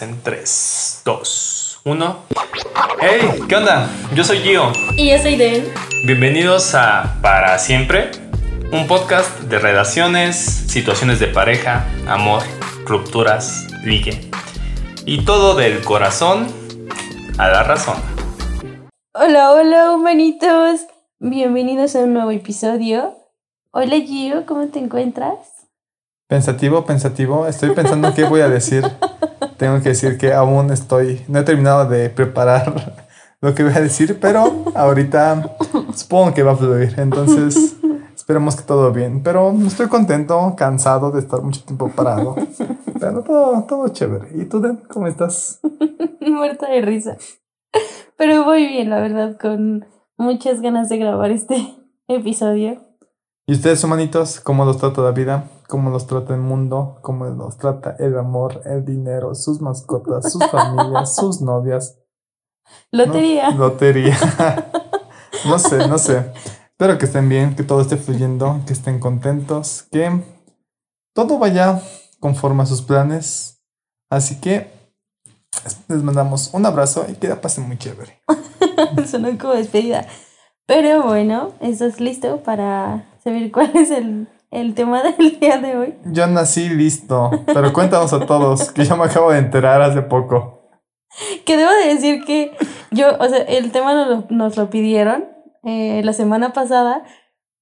En 3, 2, 1. ¡Hey! ¿Qué onda? Yo soy Gio. Y yo soy Den. Bienvenidos a Para Siempre, un podcast de relaciones, situaciones de pareja, amor, rupturas, ligue. Y todo del corazón a la razón. Hola, hola, humanitos. Bienvenidos a un nuevo episodio. Hola, Gio, ¿cómo te encuentras? Pensativo, pensativo. Estoy pensando qué voy a decir. Tengo que decir que aún estoy, no he terminado de preparar lo que voy a decir, pero ahorita supongo que va a fluir. Entonces, esperemos que todo bien. Pero estoy contento, cansado de estar mucho tiempo parado. Pero todo, todo chévere. ¿Y tú, Den, cómo estás? Muerta de risa. Pero voy bien, la verdad, con muchas ganas de grabar este episodio. ¿Y ustedes, humanitos, cómo los trata la vida? ¿Cómo los trata el mundo? ¿Cómo los trata el amor, el dinero, sus mascotas, sus familias, sus novias? Lotería. No, lotería. no sé, no sé. Espero que estén bien, que todo esté fluyendo, que estén contentos, que todo vaya conforme a sus planes. Así que les mandamos un abrazo y que la pasen muy chévere. Sonó como despedida. Pero bueno, ¿estás listo para saber cuál es el, el tema del día de hoy? Yo nací listo, pero cuéntanos a todos, que yo me acabo de enterar hace poco. Que debo de decir que yo, o sea, el tema nos lo, nos lo pidieron eh, la semana pasada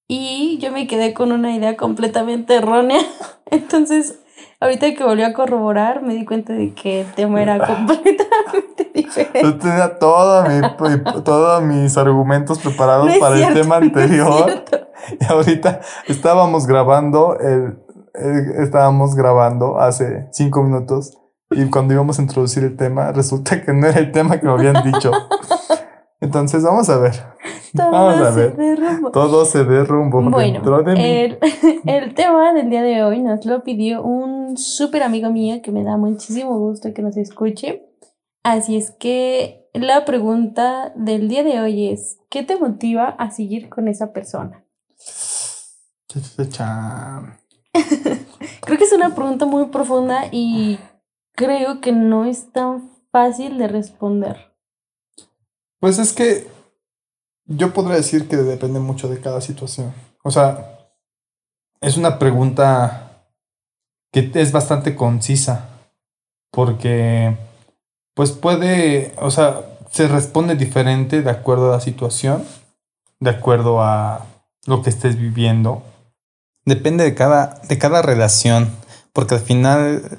y yo me quedé con una idea completamente errónea. Entonces, ahorita que volví a corroborar, me di cuenta de que el tema era completamente diferente. Yo tenía todo mi- todos mis argumentos preparados No para cierto, el tema anterior. Y ahorita estábamos grabando, el, el- estábamos grabando hace cinco minutos y cuando íbamos a introducir el tema, resulta que no era el tema que me habían dicho. Entonces vamos a ver. Vamos a Todo se ver. derrumbó. Todo se derrumbó Bueno, dentro de mí. el, el tema del día de hoy nos lo pidió un súper amigo mío que me da muchísimo gusto que nos escuche. Así es que la pregunta del día de hoy es, ¿qué te motiva a seguir con esa persona? Creo que es una pregunta muy profunda y creo que no es tan fácil de responder. Pues es que yo podría decir que depende mucho de cada situación. O sea, es una pregunta que es bastante concisa. Porque, pues puede, o sea, se responde diferente de acuerdo a la situación, de acuerdo a lo que estés viviendo. Depende de cada, de cada relación. Porque al final,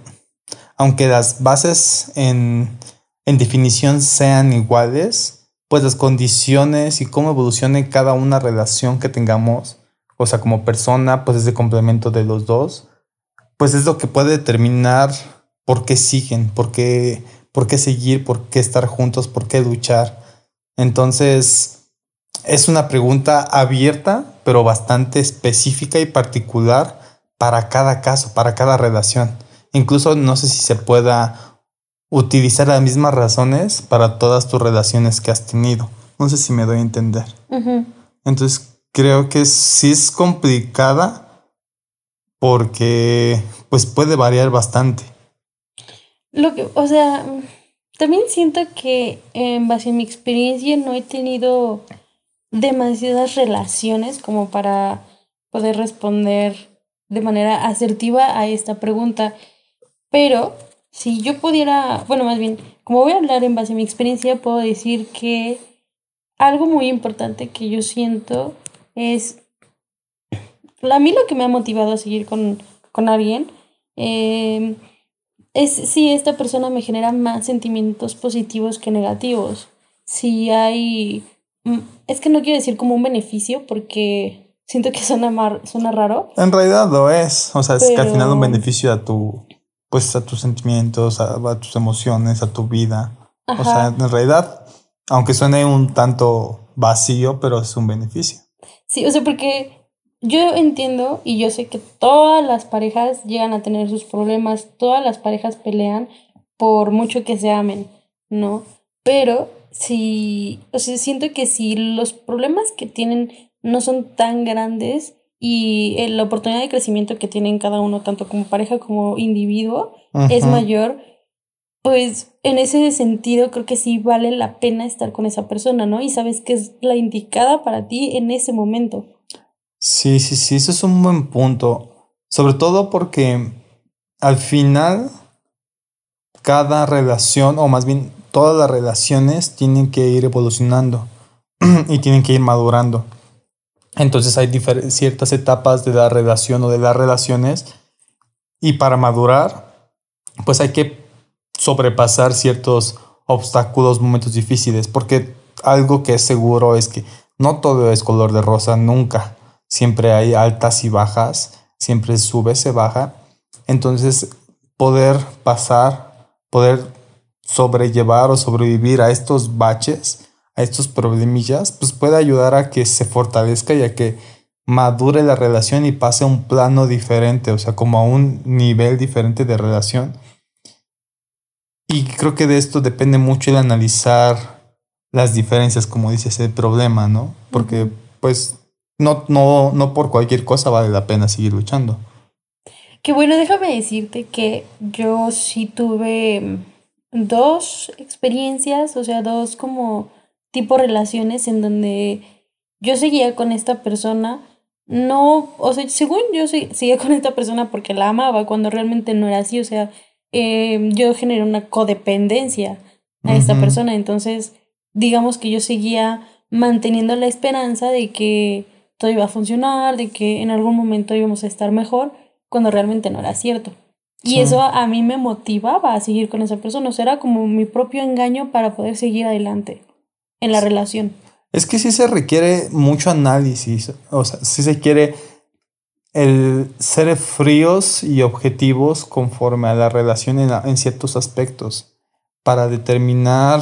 aunque las bases en, en definición sean iguales, pues las condiciones y cómo evolucione cada una relación que tengamos, o sea, como persona, pues ese complemento de los dos, pues es lo que puede determinar por qué siguen, por qué, por qué seguir, por qué estar juntos, por qué luchar. Entonces, es una pregunta abierta, pero bastante específica y particular para cada caso, para cada relación. Incluso no sé si se pueda utilizar las mismas razones para todas tus relaciones que has tenido. No sé si me doy a entender. Entonces creo que sí es complicada porque pues puede variar bastante. Lo que, o sea, también siento que en base a mi experiencia no he tenido demasiadas relaciones como para poder responder de manera asertiva a esta pregunta. Pero si yo pudiera, bueno, más bien, como voy a hablar en base a mi experiencia, puedo decir que algo muy importante que yo siento es a mí lo que me ha motivado a seguir con, con alguien eh, es si esta persona me genera más sentimientos positivos que negativos. Si hay... mm, Es que no quiero decir como un beneficio porque siento que suena, mar, suena raro. En realidad lo es. O sea, es que al final un beneficio a tu, pues a tus sentimientos, a, a tus emociones, a tu vida. Ajá. O sea, en realidad, aunque suene un tanto vacío, pero es un beneficio. Sí, o sea, porque yo entiendo y yo sé que todas las parejas llegan a tener sus problemas, todas las parejas pelean por mucho que se amen, ¿no? Pero si, o sea, siento que si los problemas que tienen no son tan grandes y eh, la oportunidad de crecimiento que tienen cada uno, tanto como pareja como individuo, es mayor, pues en ese sentido creo que sí vale la pena estar con esa persona, ¿no? Y sabes que es la indicada para ti en ese momento. Sí, sí, sí, eso es un buen punto. Sobre todo porque al final cada relación, o más bien todas las relaciones, tienen que ir evolucionando y tienen que ir madurando. Entonces hay ciertas etapas de la relación o de las relaciones y para madurar, pues hay que sobrepasar ciertos obstáculos, momentos difíciles, porque algo que es seguro es que no todo es color de rosa, nunca. Siempre hay altas y bajas, siempre sube, se baja. Entonces, poder pasar, poder sobrellevar o sobrevivir a estos baches, a estos problemillas, pues puede ayudar a que se fortalezca y a que madure la relación y pase a un plano diferente, o sea, como a un nivel diferente de relación y creo que de esto depende mucho el analizar las diferencias, como dices, el problema, ¿no? Porque pues no, no, no por cualquier cosa vale la pena seguir luchando. Que bueno, déjame decirte que yo sí tuve dos experiencias, o sea, dos como tipo relaciones en donde yo seguía con esta persona, no, o sea, según yo seguía con esta persona porque la amaba, cuando realmente no era así, o sea, eh, yo generé una codependencia a esta persona. Entonces, digamos que yo seguía manteniendo la esperanza de que todo iba a funcionar, de que en algún momento íbamos a estar mejor, cuando realmente no era cierto. Y eso a mí me motivaba a seguir con esa persona. O sea, era como mi propio engaño para poder seguir adelante en la relación. Es que sí se requiere mucho análisis. O sea, sí se quiere el ser fríos y objetivos conforme a la relación en, ciertos aspectos para determinar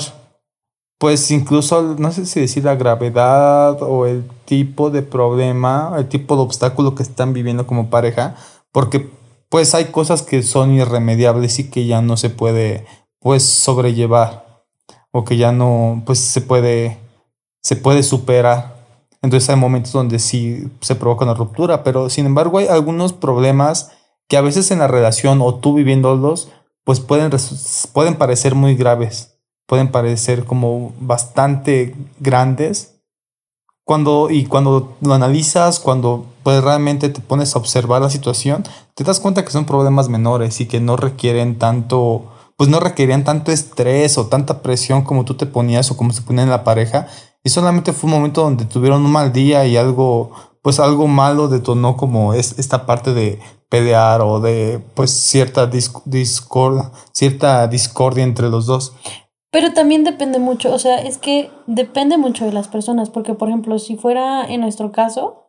pues incluso no sé si decir la gravedad o el tipo de problema, el tipo de obstáculo que están viviendo como pareja, porque pues hay cosas que son irremediables y que ya no se puede pues sobrellevar o que ya no pues se puede se puede superar entonces hay momentos donde sí se provoca una ruptura, pero sin embargo hay algunos problemas que a veces en la relación o tú viviéndolos, pues pueden, pueden parecer muy graves, pueden parecer como bastante grandes. Cuando, y cuando lo analizas, cuando pues realmente te pones a observar la situación, te das cuenta que son problemas menores y que no requieren tanto, pues no requerían tanto estrés o tanta presión como tú te ponías o como se ponía en la pareja y solamente fue un momento donde tuvieron un mal día y algo, pues algo malo detonó como es, esta parte de pelear o de pues cierta discord, cierta discordia entre los dos. Pero también depende mucho, o sea, es que depende mucho de las personas, porque por ejemplo, si fuera en nuestro caso,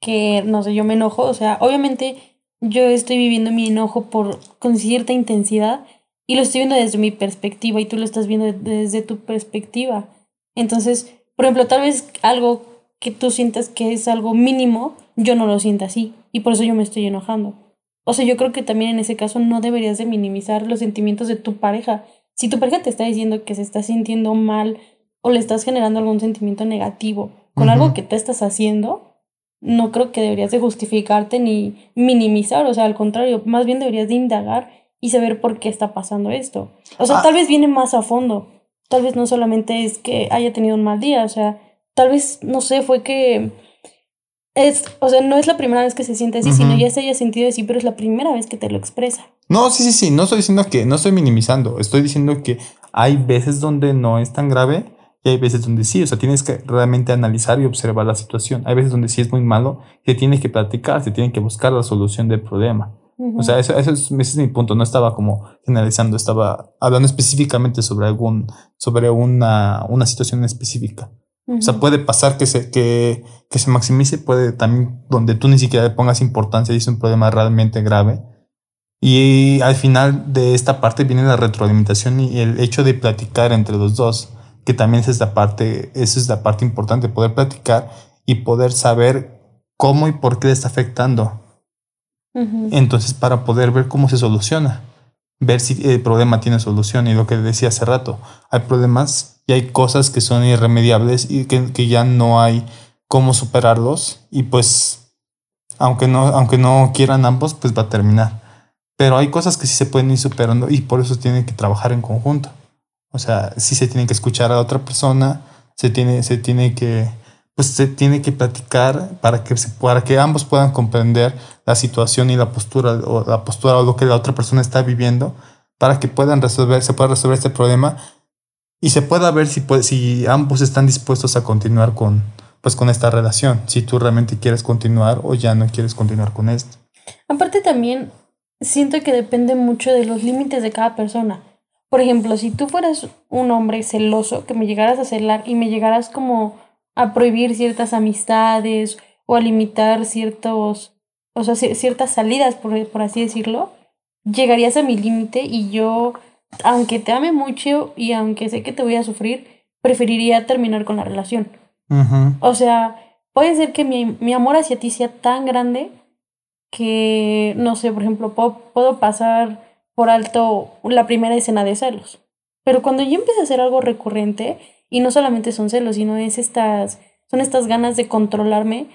que no sé, yo me enojo, o sea, obviamente yo estoy viviendo mi enojo por con cierta intensidad y lo estoy viendo desde mi perspectiva y tú lo estás viendo desde tu perspectiva. Entonces, por ejemplo, tal vez algo que tú sientas que es algo mínimo, yo no lo siento así y por eso yo me estoy enojando. O sea, yo creo que también en ese caso no deberías de minimizar los sentimientos de tu pareja. Si tu pareja te está diciendo que se está sintiendo mal o le estás generando algún sentimiento negativo con algo que te estás haciendo, no creo que deberías de justificarte ni minimizar, o sea, al contrario, más bien deberías de indagar y saber por qué está pasando esto. O sea, ah. tal vez viene más a fondo tal vez no solamente es que haya tenido un mal día, o sea, tal vez, no sé, fue que es, o sea, no es la primera vez que se siente así, sino ya se haya sentido así, pero es la primera vez que te lo expresa. No, sí, sí, sí, no estoy diciendo que, no estoy minimizando, estoy diciendo que hay veces donde no es tan grave y hay veces donde sí, o sea, tienes que realmente analizar y observar la situación. Hay veces donde sí es muy malo, que tienes que platicar, se tiene que buscar la solución del problema. O sea, eso, eso es, ese es mi punto. No estaba como generalizando, estaba hablando específicamente sobre algún, sobre una, una situación específica. O sea, puede pasar que se, que, que se maximice, puede también donde tú ni siquiera le pongas importancia y es un problema realmente grave. Y al final de esta parte viene la retroalimentación y el hecho de platicar entre los dos, que también es esta parte, esa es la parte importante, poder platicar y poder saber cómo y por qué le está afectando entonces, para poder ver cómo se soluciona, ver si el problema tiene solución. Y lo que decía hace rato, hay problemas y hay cosas que son irremediables y que, ya no hay cómo superarlos. Y pues, aunque no, aunque no quieran ambos, pues va a terminar. pero hay cosas que sí se pueden ir superando y por eso tienen que trabajar en conjunto. O sea, sí se tiene que escuchar a otra persona, se tiene, se tiene que, pues se tiene que platicar para que, se, para que ambos puedan comprender la situación y la postura o la postura o lo que la otra persona está viviendo para que puedan resolver, se pueda resolver este problema y se pueda ver si, puede, si ambos están dispuestos a continuar con, pues, con esta relación, si tú realmente quieres continuar o ya no quieres continuar con esto. Aparte también siento que depende mucho de los límites de cada persona. Por ejemplo, si tú fueras un hombre celoso, que me llegaras a celar y me llegaras como a prohibir ciertas amistades o a limitar ciertos, o sea, ciertas salidas, por, por así decirlo, llegarías a mi límite y yo, aunque te ame mucho y aunque sé que te voy a sufrir, preferiría terminar con la relación. O sea, puede ser que mi, mi amor hacia ti sea tan grande que, no sé, por ejemplo, puedo, puedo pasar por alto la primera escena de celos. Pero cuando yo empiezo a hacer algo recurrente, y no solamente son celos, sino es estas, son estas ganas de controlarme,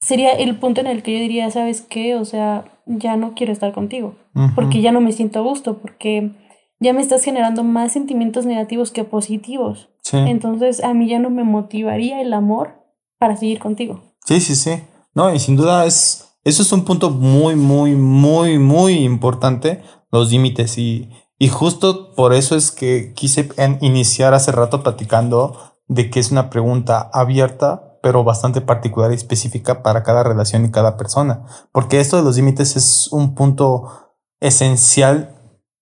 sería el punto en el que yo diría, ¿sabes qué? O sea, ya no quiero estar contigo, porque ya no me siento a gusto, porque ya me estás generando más sentimientos negativos que positivos. Entonces, a mí ya no me motivaría el amor para seguir contigo. Sí, sí, sí. No, y sin duda es eso es un punto muy, muy, muy, muy importante, los límites. Y, y justo por eso es que quise iniciar hace rato platicando de que es una pregunta abierta, pero bastante particular y específica para cada relación y cada persona. Porque esto de los límites es un punto esencial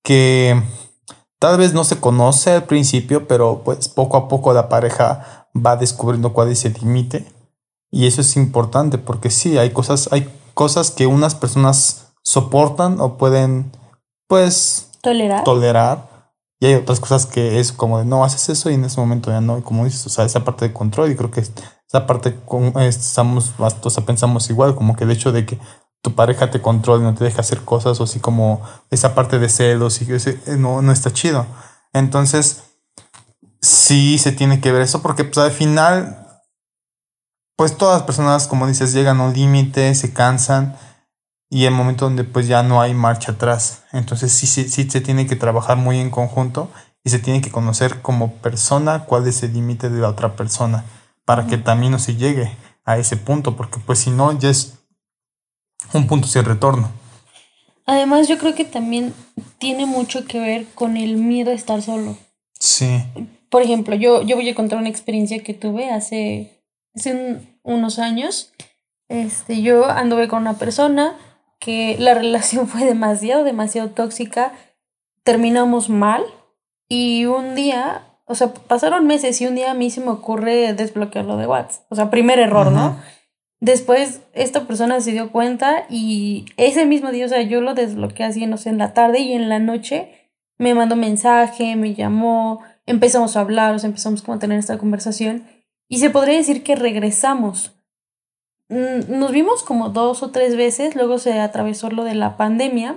que tal vez no se conoce al principio, pero pues poco a poco la pareja va descubriendo cuál es el límite. Y eso es importante porque sí, hay cosas, hay cosas que unas personas soportan o pueden, pues, tolerar. tolerar. Y hay otras cosas que es como de no haces eso y en ese momento ya no. Y como dices, o sea, esa parte de control, y creo que esa parte con, estamos, o sea, pensamos igual, como que el hecho de que tu pareja te controle, no te deja hacer cosas, o así como esa parte de celos, y ese, eh, no, no está chido. Entonces, sí se tiene que ver eso, porque pues al final pues todas las personas, como dices, llegan a un límite, se cansan y el momento donde pues ya no hay marcha atrás. Entonces sí, sí, sí se tiene que trabajar muy en conjunto y se tiene que conocer como persona cuál es el límite de la otra persona para que también no se llegue a ese punto, porque pues si no ya es un punto sin retorno. Además yo creo que también tiene mucho que ver con el miedo a estar solo. Sí. Por ejemplo, yo, yo voy a contar una experiencia que tuve hace hace unos años, este, yo anduve con una persona que la relación fue demasiado, demasiado tóxica, terminamos mal y un día, o sea, pasaron meses y un día a mí se me ocurre desbloquearlo de WhatsApp, o sea, primer error, ¿no? Después esta persona se dio cuenta y ese mismo día, o sea, yo lo desbloqueé así, no sé, en la tarde y en la noche me mandó mensaje, me llamó, empezamos a hablar, o sea, empezamos como a tener esta conversación y se podría decir que regresamos. Mm, nos vimos como dos o tres veces, luego se atravesó lo de la pandemia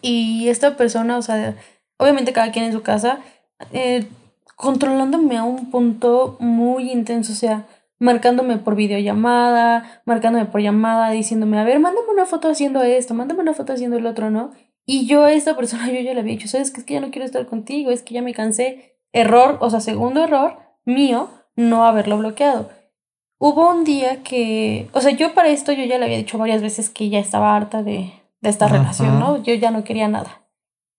y esta persona, o sea, obviamente cada quien en su casa, eh, controlándome a un punto muy intenso, o sea, marcándome por videollamada, marcándome por llamada, diciéndome, a ver, mándame una foto haciendo esto, mándame una foto haciendo el otro, ¿no? Y yo a esta persona, yo ya le había dicho, ¿sabes qué? Es que ya no quiero estar contigo, es que ya me cansé. Error, o sea, segundo error mío, no haberlo bloqueado. Hubo un día que, o sea, yo para esto yo ya le había dicho varias veces que ya estaba harta de, de esta relación, ¿no? Yo ya no quería nada.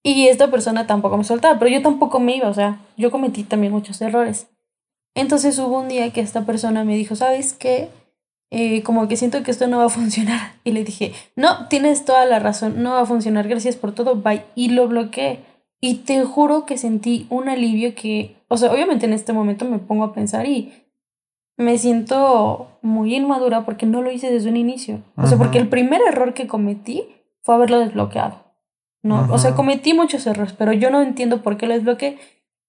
Y esta persona tampoco me soltaba, pero yo tampoco me iba, o sea, yo cometí también muchos errores. Entonces hubo un día que esta persona me dijo, ¿sabes qué? Eh, como que siento que esto no va a funcionar. Y le dije, no, tienes toda la razón, no va a funcionar, gracias por todo, bye. Y lo bloqueé. Y te juro que sentí un alivio que o sea, obviamente en este momento me pongo a pensar y me siento muy inmadura porque no lo hice desde un inicio. O sea, porque el primer error que cometí fue haberlo desbloqueado. ¿no? O sea, cometí muchos errores, pero yo no entiendo por qué lo desbloqueé.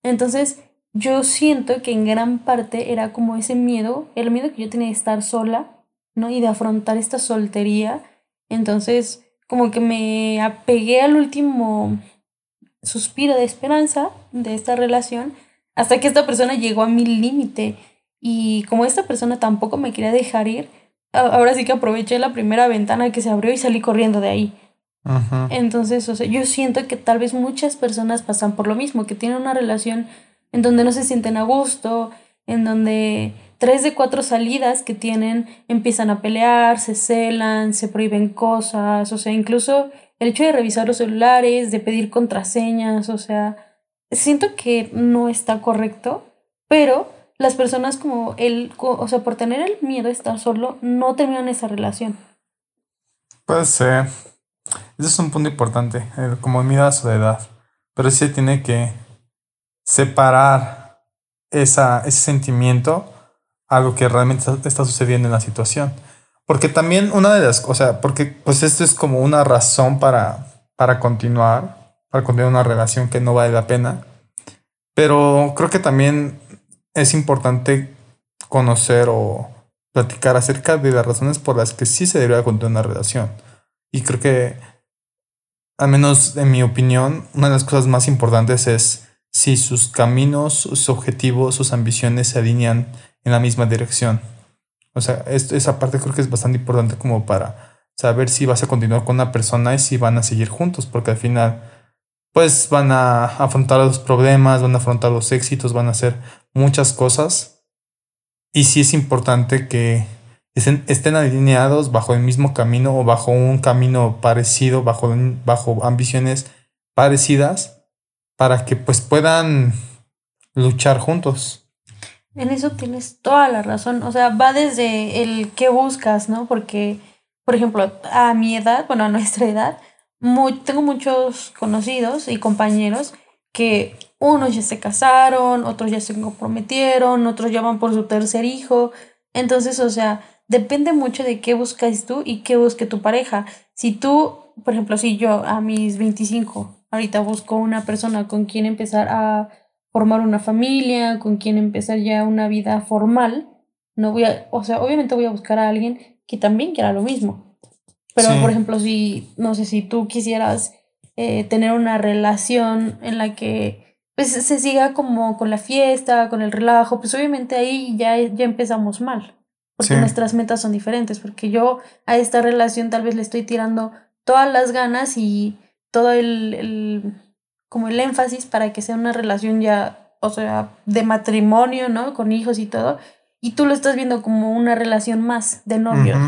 Entonces, yo siento que en gran parte era como ese miedo, el miedo que yo tenía de estar sola, ¿no? Y de afrontar esta soltería. Entonces, como que me apegué al último suspiro de esperanza de esta relación hasta que esta persona llegó a mi límite. Y como esta persona tampoco me quería dejar ir, ahora sí que aproveché la primera ventana que se abrió y salí corriendo de ahí. Entonces, o sea, yo siento que tal vez muchas personas pasan por lo mismo, que tienen una relación en donde no se sienten a gusto, en donde tres de cuatro salidas que tienen empiezan a pelear, se celan, se prohíben cosas, o sea, incluso el hecho de revisar los celulares, de pedir contraseñas, o sea, siento que no está correcto, pero las personas como él, o sea, por tener el miedo a estar solo, no terminan esa relación. Puede ser. Ese es un punto importante, como miedo a. Pero sí tiene que separar esa, ese sentimiento a lo que realmente está, está sucediendo en la situación. Porque también una de las cosas, porque pues esto es como una razón para, para continuar, para continuar una relación que no vale la pena. Pero creo que también es importante conocer o platicar acerca de las razones por las que sí se debería continuar una relación. Y creo que, al menos en mi opinión, una de las cosas más importantes es si sus caminos, sus objetivos, sus ambiciones se alinean en la misma dirección. O sea, esto, esa parte creo que es bastante importante como para saber si vas a continuar con una persona y si van a seguir juntos, porque al final, pues van a afrontar los problemas, van a afrontar los éxitos, van a hacer muchas cosas. Y sí es importante que estén, estén alineados bajo el mismo camino o bajo un camino parecido, bajo, bajo ambiciones parecidas, para que pues puedan luchar juntos. En eso tienes toda la razón. O sea, va desde el qué buscas, ¿no? Porque, por ejemplo, a mi edad, bueno, a nuestra edad, tengo muchos conocidos y compañeros que unos ya se casaron, otros ya se comprometieron, otros ya van por su tercer hijo. Entonces, o sea, depende mucho de qué buscas tú y qué busque tu pareja. Si tú, por ejemplo, si yo a mis 25 ahorita busco una persona con quien empezar a formar una familia, con quien empezar ya una vida formal, no voy a, o sea, obviamente voy a buscar a alguien que también quiera lo mismo. Pero, Sí. por ejemplo, si, no sé, si tú quisieras eh, tener una relación en la que pues, se siga como con la fiesta, con el relajo, pues obviamente ahí ya, ya empezamos mal. Porque Sí. nuestras metas son diferentes. Porque yo a esta relación tal vez le estoy tirando todas las ganas y todo el, el como el énfasis para que sea una relación ya, o sea, de matrimonio, ¿no? Con hijos y todo. Y tú lo estás viendo como una relación más de novios.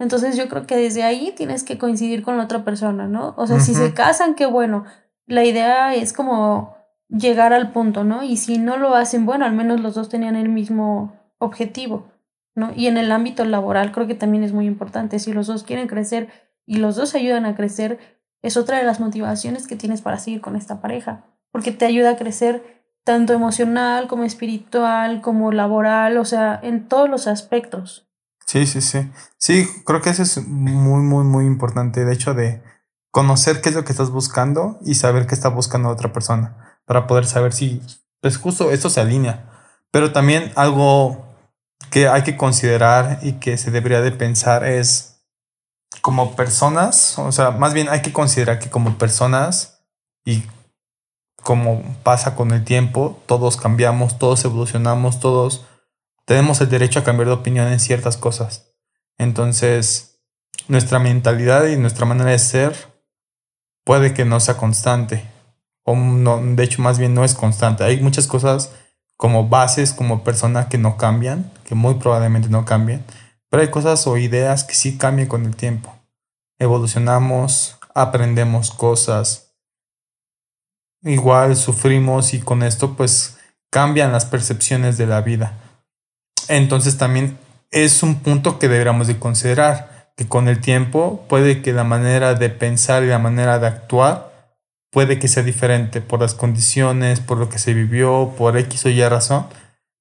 Entonces yo creo que desde ahí tienes que coincidir con la otra persona, ¿no? O sea, si se casan, qué bueno. La idea es como llegar al punto, ¿no? Y si no lo hacen, bueno, al menos los dos tenían el mismo objetivo, ¿no? Y en el ámbito laboral creo que también es muy importante. Si los dos quieren crecer y los dos ayudan a crecer, es otra de las motivaciones que tienes para seguir con esta pareja, porque te ayuda a crecer tanto emocional como espiritual, como laboral, o sea, en todos los aspectos. Sí, sí, sí. Sí, creo que eso es muy, muy, muy importante. De hecho, de conocer qué es lo que estás buscando y saber qué está buscando otra persona. Para poder saber si, pues justo esto se alinea. Pero también algo que hay que considerar y que se debería de pensar es como personas, o sea, más bien hay que considerar que como personas y como pasa con el tiempo, todos cambiamos, todos evolucionamos, todos tenemos el derecho a cambiar de opinión en ciertas cosas. Entonces, nuestra mentalidad y nuestra manera de ser puede que no sea constante. No, de hecho, más bien no es constante. Hay muchas cosas como bases, como persona que no cambian, que muy probablemente no cambien. Pero hay cosas o ideas que sí cambian con el tiempo. Evolucionamos, aprendemos cosas. Igual sufrimos y con esto pues cambian las percepciones de la vida. Entonces también es un punto que deberíamos de considerar, que con el tiempo puede que la manera de pensar y la manera de actuar puede que sea diferente por las condiciones, por lo que se vivió, por X o Y razón,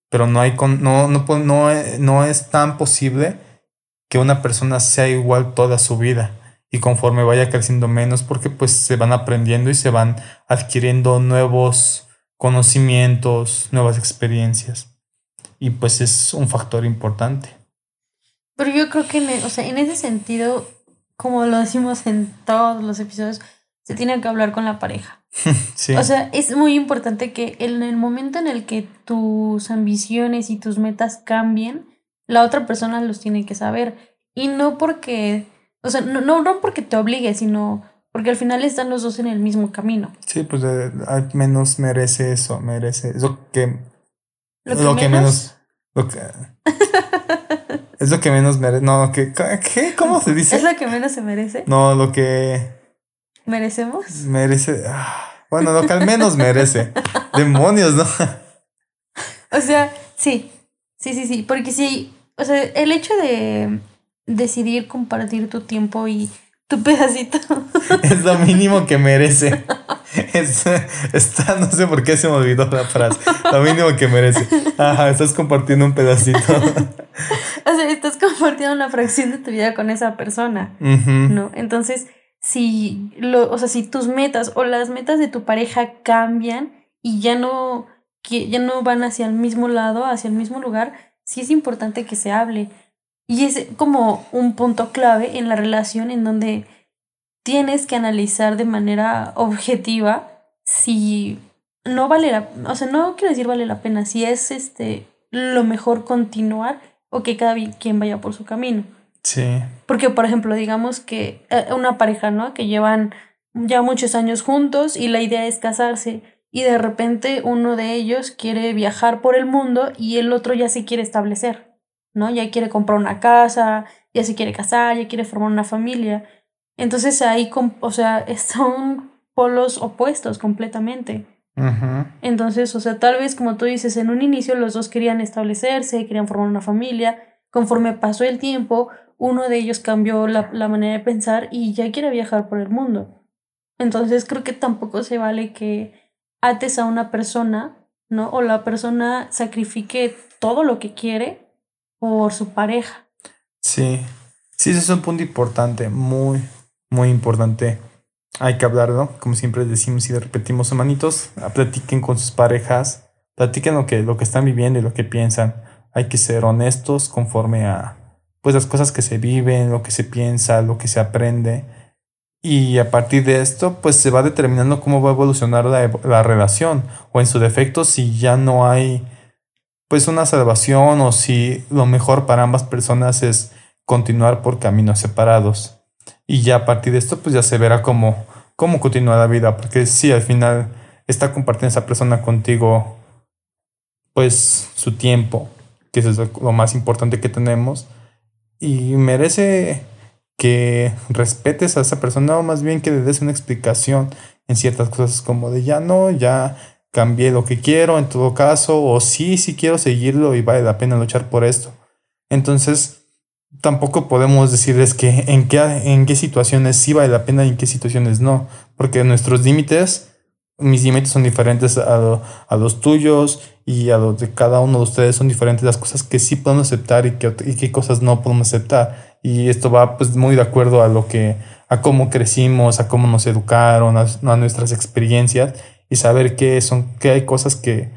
pero no hay con, no, no, no, e- no es tan posible que una persona sea igual toda su vida y conforme vaya creciendo menos porque pues se van aprendiendo y se van adquiriendo nuevos conocimientos, nuevas experiencias y pues es un factor importante. Pero yo creo que, en, e- o sea, en ese sentido, como lo decimos en todos los episodios, se tiene que hablar con la pareja. Sí. O sea, es muy importante que en el momento en el que tus ambiciones y tus metas cambien, la otra persona los tiene que saber. Y no porque, o sea, no, no, no porque te obligue, sino Porque al final están los dos en el mismo camino. Sí, pues eh, al menos merece eso, merece. Es lo que. Lo que que, menos- lo que- es lo que menos merece. No, lo que. ¿Qué? ¿Cómo se Es dice? lo que menos se merece. No, lo que ¿Merecemos? merece. ah, Bueno, lo que al menos merece. Demonios, ¿no? O sea, sí. Sí, sí, sí. Porque sí. O sea, el hecho de decidir compartir tu tiempo y tu pedacito. Es lo mínimo que merece. Es- está, no sé por qué se me olvidó la frase. Lo mínimo que merece. Ajá, estás compartiendo un pedacito. O sea, estás compartiendo una fracción de tu vida con esa persona. ¿no? Entonces, si, lo, o sea, si tus metas o las metas de tu pareja cambian y ya no, ya no van hacia el mismo lado, hacia el mismo lugar, sí es importante que se hable. Y es como un punto clave en la relación en donde tienes que analizar de manera objetiva si no vale la, o sea, no quiero decir vale la pena, si es este lo mejor continuar o que cada quien vaya por su camino. Sí. Porque, por ejemplo, digamos que eh, una pareja, ¿no? Que llevan ya muchos años juntos y la idea es casarse y de repente uno de ellos quiere viajar por el mundo y el otro ya se quiere establecer, ¿no? Ya quiere comprar una casa, ya se quiere casar, ya quiere formar una familia. Entonces ahí, o sea, son polos opuestos completamente. Entonces, o sea, tal vez como tú dices, en un inicio los dos querían establecerse, querían formar una familia. Conforme pasó el tiempo, uno de ellos cambió la, la manera de pensar y ya quiere viajar por el mundo. Entonces, creo que tampoco se vale que ates a una persona, ¿no? O la persona sacrifique todo lo que quiere por su pareja. Sí. Sí, ese es un punto importante, muy, muy importante. Hay que hablarlo, como siempre decimos y repetimos, hermanitos, platiquen con sus parejas, platiquen lo que, lo que están viviendo y lo que piensan. Hay que ser honestos conforme a pues las cosas que se viven, lo que se piensa, lo que se aprende. Y a partir de esto, pues se va determinando cómo va a evolucionar la, la relación. O en su defecto, si ya no hay pues una salvación o si lo mejor para ambas personas es continuar por caminos separados. Y ya a partir de esto, pues ya se verá cómo, cómo continúa la vida. Porque si al final está compartiendo esa persona contigo, pues su tiempo, que eso es lo más importante que tenemos. Y merece que respetes a esa persona o más bien que le des una explicación en ciertas cosas como de ya no, ya cambié lo que quiero en todo caso o sí, sí quiero seguirlo y vale la pena luchar por esto. Entonces, tampoco podemos decirles que en qué, en qué situaciones sí vale la pena y en qué situaciones no, porque nuestros límites, mis límites son diferentes a, lo- a los tuyos y a los de cada uno de ustedes son diferentes las cosas que sí podemos aceptar y, que, y qué cosas no podemos aceptar. Y esto va pues muy de acuerdo a lo que, a cómo crecimos, a cómo nos educaron, a, nuestras experiencias y saber que son, que hay cosas que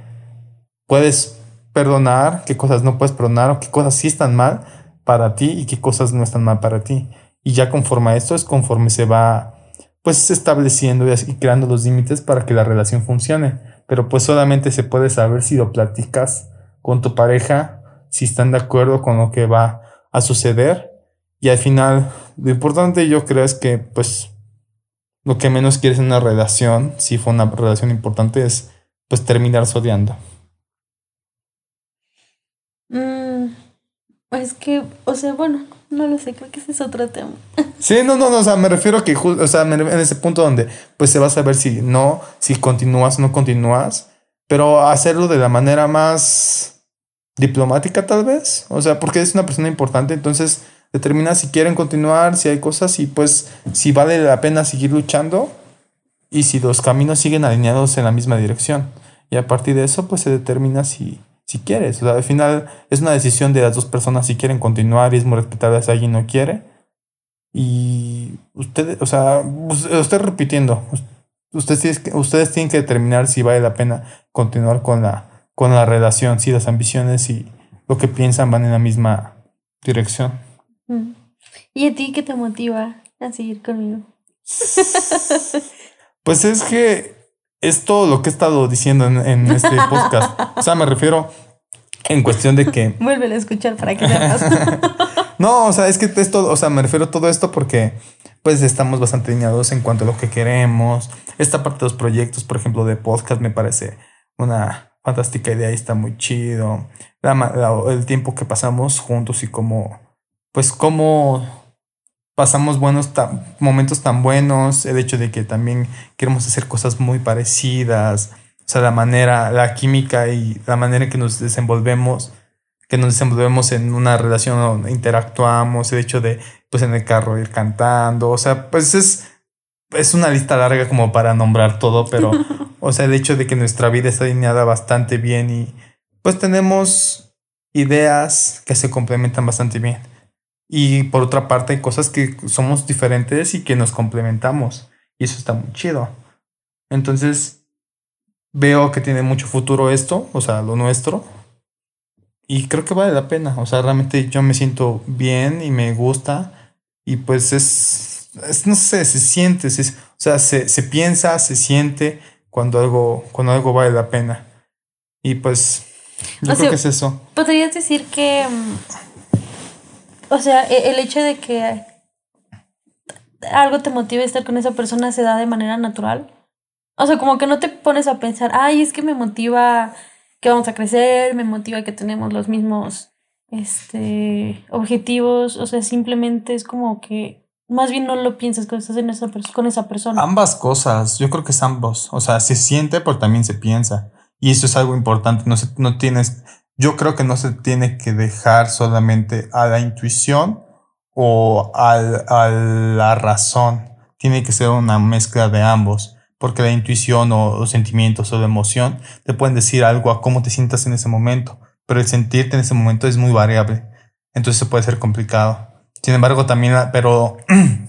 puedes perdonar, qué cosas no puedes perdonar o qué cosas sí están mal para ti y qué cosas no están mal para ti. Y ya conforme a esto es conforme se va pues estableciendo y creando los límites para que la relación funcione. Pero pues solamente se puede saber si lo platicas con tu pareja, si están de acuerdo con lo que va a suceder. Y al final, lo importante yo creo es que pues lo que menos quieres en una relación, si fue una relación importante, es pues terminar odiando. Mm, es que, o sea, bueno, no lo sé, creo que ese es otro tema. Sí, no, no, no, o sea, me refiero a que, o sea, en ese punto donde pues se va a saber si no, si continúas o no continúas, pero hacerlo de la manera más diplomática tal vez, o sea, porque es una persona importante, entonces determina si quieren continuar, si hay cosas y pues si vale la pena seguir luchando y si los caminos siguen alineados en la misma dirección. Y a partir de eso pues se determina si, si quieres, o sea, al final es una decisión de las dos personas si quieren continuar y es muy respetable si alguien no quiere. Y ustedes, o sea, us- estoy repitiendo, us- ustedes, tienen que- ustedes tienen que determinar si vale la pena continuar con la, con la relación, si las ambiciones y lo que piensan van en la misma dirección. Mm. ¿Y a ti qué te motiva a seguir conmigo? Pues es que es todo lo que he estado diciendo en, en este podcast. O sea, me refiero en cuestión de que Vuélvelo a escuchar para que no, o sea, es que es todo, o sea, me refiero a todo esto porque pues estamos bastante alineados en cuanto a lo que queremos. Esta parte de los proyectos, por ejemplo, de podcast me parece una fantástica idea y está muy chido. el tiempo que pasamos juntos y cómo, pues cómo pasamos buenos momentos tan buenos, el hecho de que también queremos hacer cosas muy parecidas, o sea, la manera, la química y la manera en que nos desenvolvemos, que nos desenvolvemos en una relación, interactuamos, el hecho de, pues en el carro ir cantando, o sea, pues es, es una lista larga como para nombrar todo, pero, o sea, el hecho de que nuestra vida está alineada bastante bien y pues tenemos ideas que se complementan bastante bien. Y por otra parte, hay cosas que somos diferentes y que nos complementamos. Y eso está muy chido. Entonces, veo que tiene mucho futuro esto, o sea, lo nuestro. Y creo que vale la pena. O sea, realmente yo me siento bien y me gusta. Y pues es, no sé, se siente, o sea, se, se piensa, se siente cuando algo, cuando algo vale la pena. Y pues, yo creo que es eso. Podrías decir que mm, o sea, e, el hecho de que algo te motive a estar con esa persona se da de manera natural. O sea, como que no te pones a pensar, ay, es que me motiva que vamos a crecer, me motiva que tenemos los mismos este, objetivos. O sea, simplemente es como que más bien no lo piensas cuando estás en esa con esa persona. Ambas cosas, yo creo que es ambos. O sea, se siente, pero también se piensa. Y eso es algo importante. No, no tienes yo creo que no se tiene que dejar solamente a la intuición o a la razón. Tiene que ser una mezcla de ambos, porque la intuición o los sentimientos o la emoción te pueden decir algo a cómo te sientas en ese momento, pero el sentirte en ese momento es muy variable, entonces puede ser complicado. Sin embargo, también, pero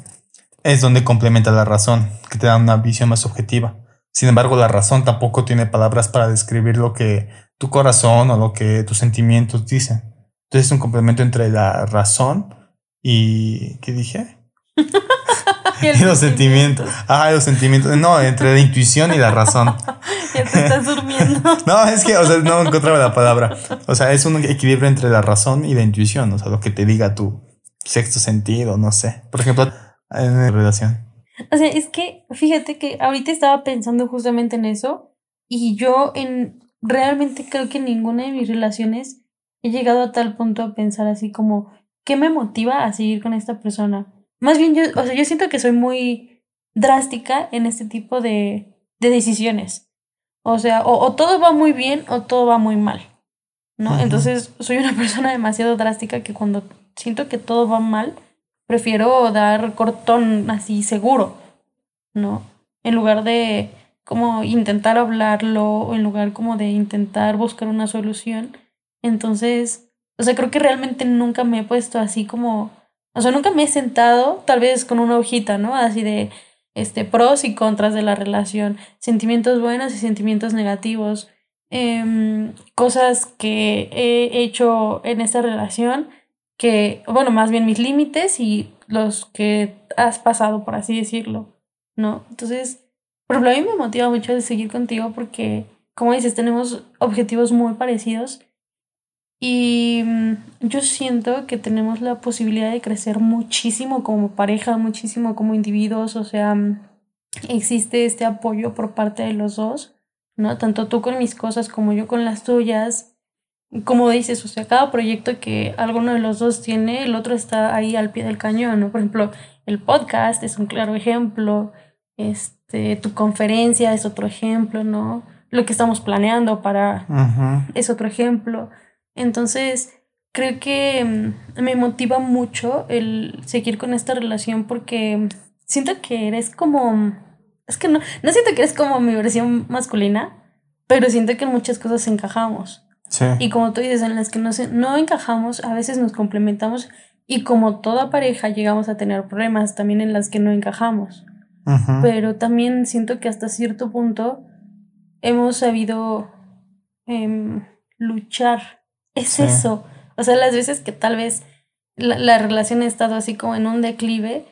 es donde complementa la razón, que te da una visión más objetiva. Sin embargo, la razón tampoco tiene palabras para describir lo que tu corazón o lo que tus sentimientos dicen. Entonces es un complemento entre la razón y... ¿Qué dije? y, los sentimientos. Ah, los sentimientos. No, entre la intuición y la razón. ya te estás durmiendo. no, es que, o sea, no encontraba la palabra. O sea, es un equilibrio entre la razón y la intuición. O sea, lo que te diga tu sexto sentido, no sé. Por ejemplo, en relación. O sea, es que, fíjate que ahorita estaba pensando justamente en eso. Y yo en realmente creo que en ninguna de mis relaciones he llegado a tal punto a pensar así como, ¿qué me motiva a seguir con esta persona? Más bien yo, o sea, yo siento que soy muy drástica en este tipo de, de decisiones. O sea, o, todo va muy bien o todo va muy mal. ¿No? Entonces soy una persona demasiado drástica que cuando siento que todo va mal, prefiero dar cortón así seguro, ¿no? En lugar de como intentar hablarlo en lugar como de intentar buscar una solución. Entonces, o sea, creo que realmente nunca me he puesto así como, o sea, nunca me he sentado tal vez con una hojita, ¿no? Así de este pros y contras de la relación, sentimientos buenos y sentimientos negativos, em, cosas que he hecho en esta relación que, bueno, más bien mis límites y los que has pasado, por así decirlo, ¿no? Entonces, por ejemplo, a mí me motiva mucho de seguir contigo porque, como dices, tenemos objetivos muy parecidos y mm, yo siento que tenemos la posibilidad de crecer muchísimo como pareja, muchísimo como individuos, o sea, mm, existe este apoyo por parte de los dos, ¿no? Tanto tú con mis cosas como yo con las tuyas. Como dices, o sea, cada proyecto que alguno de los dos tiene, el otro está ahí al pie del cañón, ¿no? Por ejemplo, el podcast es un claro ejemplo, este, tu conferencia es otro ejemplo, ¿no? Lo que estamos planeando para es otro ejemplo. Entonces, creo que mm, me motiva mucho el seguir con esta relación porque siento que eres como, es que no, no siento que eres como mi versión masculina, pero siento que en muchas cosas encajamos. Sí. Y como tú dices, en las que no, no encajamos, a veces nos complementamos y como toda pareja llegamos a tener problemas también en las que no encajamos pero también siento que hasta cierto punto hemos sabido em, luchar. Es eso. O sea, las veces que tal vez la, relación ha estado así como en un declive,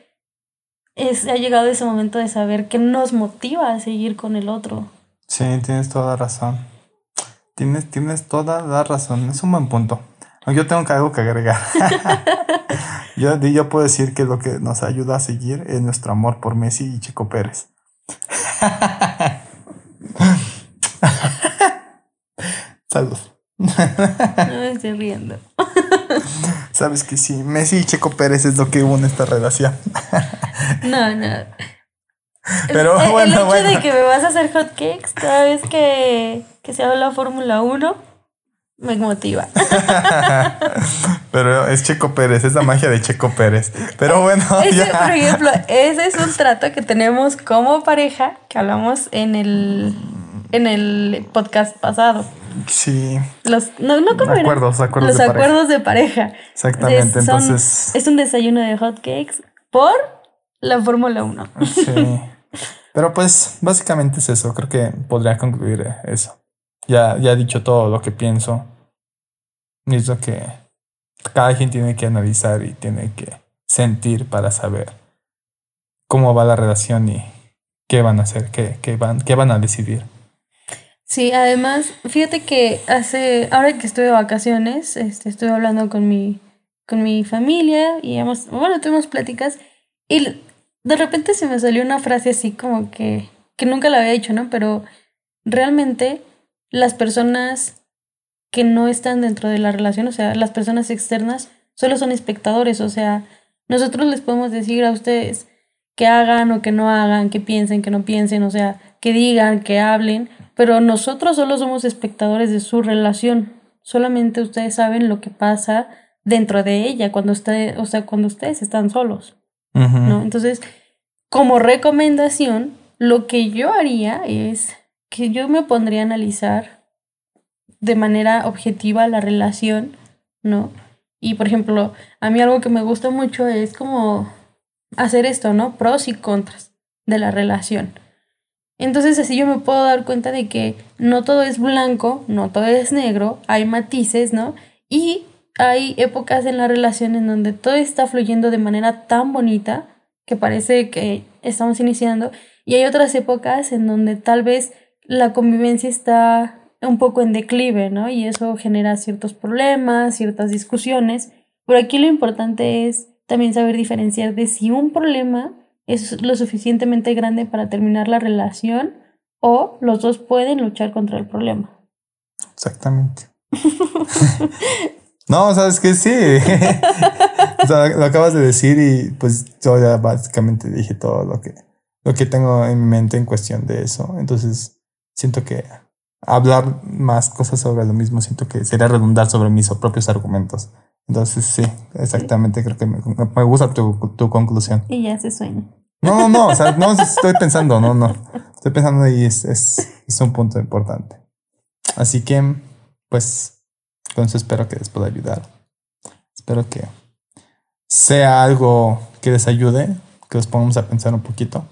es, ha llegado ese momento de saber qué nos motiva a seguir con el otro. Sí, tienes toda la razón. Tienes, tienes toda la razón. Es un buen punto. Yo tengo que- algo que agregar. yo, yo puedo decir que lo que nos ayuda a seguir es nuestro amor por Messi y Chico Pérez. Salud. No me estoy riendo. Sabes que sí, Messi y Checo Pérez es lo que une esta relación. No, no. Pero El- el, bueno, hecho bueno. de que me vas a hacer hot cakes cada vez que, que se habla Fórmula 1 me motiva. Pero es Checo Pérez, es la magia de Checo Pérez. Pero bueno, Ese, ya. por ejemplo, ese es un trato que tenemos como pareja que hablamos en el, en el podcast pasado. Sí, Los, no, no ¿cómo eran? Acuerdos, acuerdos Los de pareja. acuerdos de pareja. exactamente. Es- son- Entonces, Es un desayuno de hot cakes por la Fórmula 1. sí. Pero pues, básicamente es eso. Creo que podría concluir eso. Ya, ya he dicho todo lo que pienso. Y es lo que cada quien tiene que analizar y tiene que sentir para saber cómo va la relación y qué van a hacer, qué, qué van, qué van a decidir. Sí, además, fíjate que hace, ahora que estuve de vacaciones, este, estuve hablando con mi, con mi familia y hemos, bueno, tuvimos pláticas y de repente se me salió una frase así como que, que nunca la había dicho, ¿no? Pero realmente las personas que no están dentro de la relación, o sea, las personas externas, solo son espectadores, o sea, nosotros les podemos decir a ustedes que hagan o que no hagan, que piensen, que no piensen, o sea, que digan, que hablen, pero nosotros solo somos espectadores de su relación. Solamente ustedes saben lo que pasa dentro de ella cuando usted, o sea, cuando ustedes están solos. ¿no? Entonces, como recomendación, lo que yo haría es que yo me pondría a analizar de manera objetiva la relación, ¿no? Y por ejemplo, a mí algo que me gusta mucho es como hacer esto, ¿no? Pros y contras de la relación. Entonces así yo me puedo dar cuenta de que no todo es blanco, no todo es negro, hay matices, ¿no? Y hay épocas en la relación en donde todo está fluyendo de manera tan bonita que parece que estamos iniciando y hay otras épocas en donde tal vez la convivencia está un poco en declive, ¿no? Y eso genera ciertos problemas, ciertas discusiones, pero aquí lo importante es también saber diferenciar de si un problema es lo suficientemente grande para terminar la relación o los dos pueden luchar contra el problema. Exactamente. no, sabes que sí. lo acabas de decir y pues yo ya básicamente dije todo lo que, lo que tengo en mi mente en cuestión de eso. Entonces, siento que hablar más cosas sobre lo mismo, siento que sería redundar sobre mis propios argumentos. Entonces, sí, exactamente, creo que me, me gusta tu, tu conclusión. Y ya se sueña. No, no, no, o sea, no estoy pensando, no, no. Estoy pensando y es, es, es un punto importante. Así que, pues, con eso espero que les pueda ayudar. Espero que sea algo que les ayude, que los pongamos a pensar un poquito.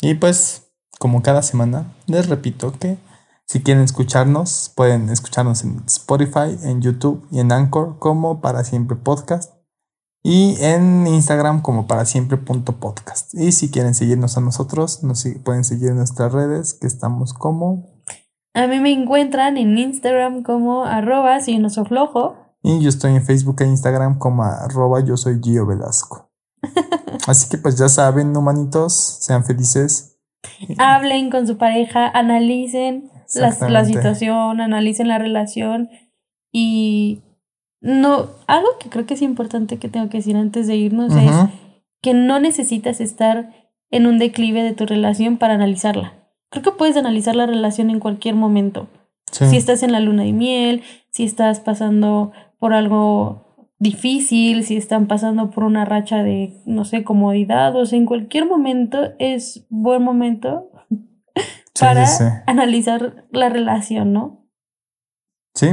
Y pues, como cada semana, les repito que si quieren escucharnos, pueden escucharnos en Spotify, en YouTube y en Anchor como para siempre podcast y en Instagram como para siempre.podcast. Y si quieren seguirnos a nosotros, nos pueden seguir en nuestras redes, que estamos como. A mí me encuentran en Instagram como arroba si no soy flojo. Y yo estoy en Facebook e Instagram como arroba yo soy Gio Velasco. Así que pues ya saben, humanitos, sean felices. Hablen con su pareja, analicen la Exactamente. situación, analicen la relación y no, algo que creo que es importante que tengo que decir antes de irnos es que no necesitas estar en un declive de tu relación para analizarla. Creo que puedes analizar la relación en cualquier momento. Sí. Si estás en la luna de miel, si estás pasando por algo difícil, si están pasando por una racha de, no sé, comodidad, o sea, en cualquier momento es buen momento Sí, para sí, sí. analizar la relación, ¿no? Sí,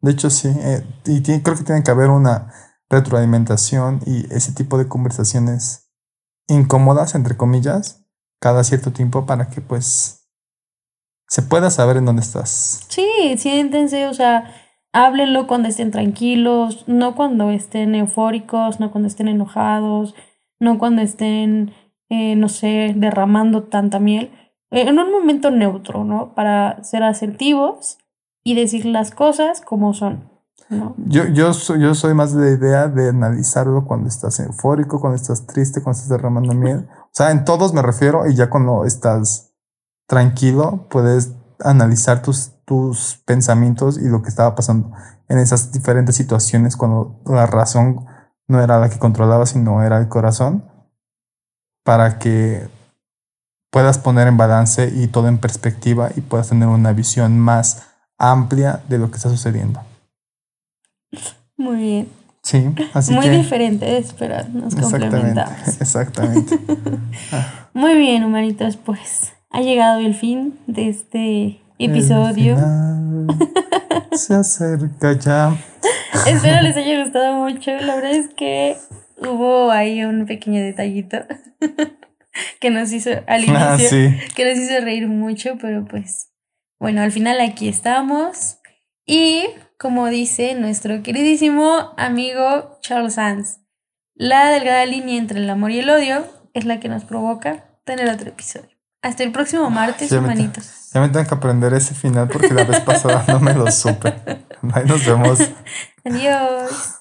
de hecho sí. eh, y tiene- creo que tiene que haber una retroalimentación y ese tipo de conversaciones incómodas, entre comillas, cada cierto tiempo para que pues se pueda saber en dónde estás. Sí, siéntense, o sea, háblenlo cuando estén tranquilos, no cuando estén eufóricos, no cuando estén enojados, no cuando estén, eh, no sé, derramando tanta miel. Eh, en un momento neutro, ¿no? Para ser asertivos y decir las cosas como son. ¿no? Yo, yo, soy, yo soy más de la idea de analizarlo cuando estás eufórico, cuando estás triste, cuando estás derramando miel. O sea, en todos me refiero y ya cuando estás tranquilo puedes analizar tus, tus pensamientos y lo que estaba pasando en esas diferentes situaciones cuando la razón no era la que controlaba, sino era el corazón, para que puedas poner en balance y todo en perspectiva y puedas tener una visión más amplia de lo que está sucediendo. Muy bien. Sí, así Muy que diferentes, pero nos exactamente, complementamos. exactamente. Muy bien, humanitos, pues ha llegado el fin de este episodio. se acerca ya. Espero les haya gustado mucho. La verdad es que hubo ahí un pequeño detallito que nos hizo al inicio, Ah, sí. que nos hizo reír mucho, pero pues bueno, al final aquí estamos. Y como dice nuestro queridísimo amigo Charles Sands, la delgada línea entre el amor y el odio es la que nos provoca tener otro episodio. Hasta el próximo martes, Ya me te- humanitos. Ya me tengo que aprender ese final porque la vez pasada no me lo supe. Ahí nos vemos. Adiós.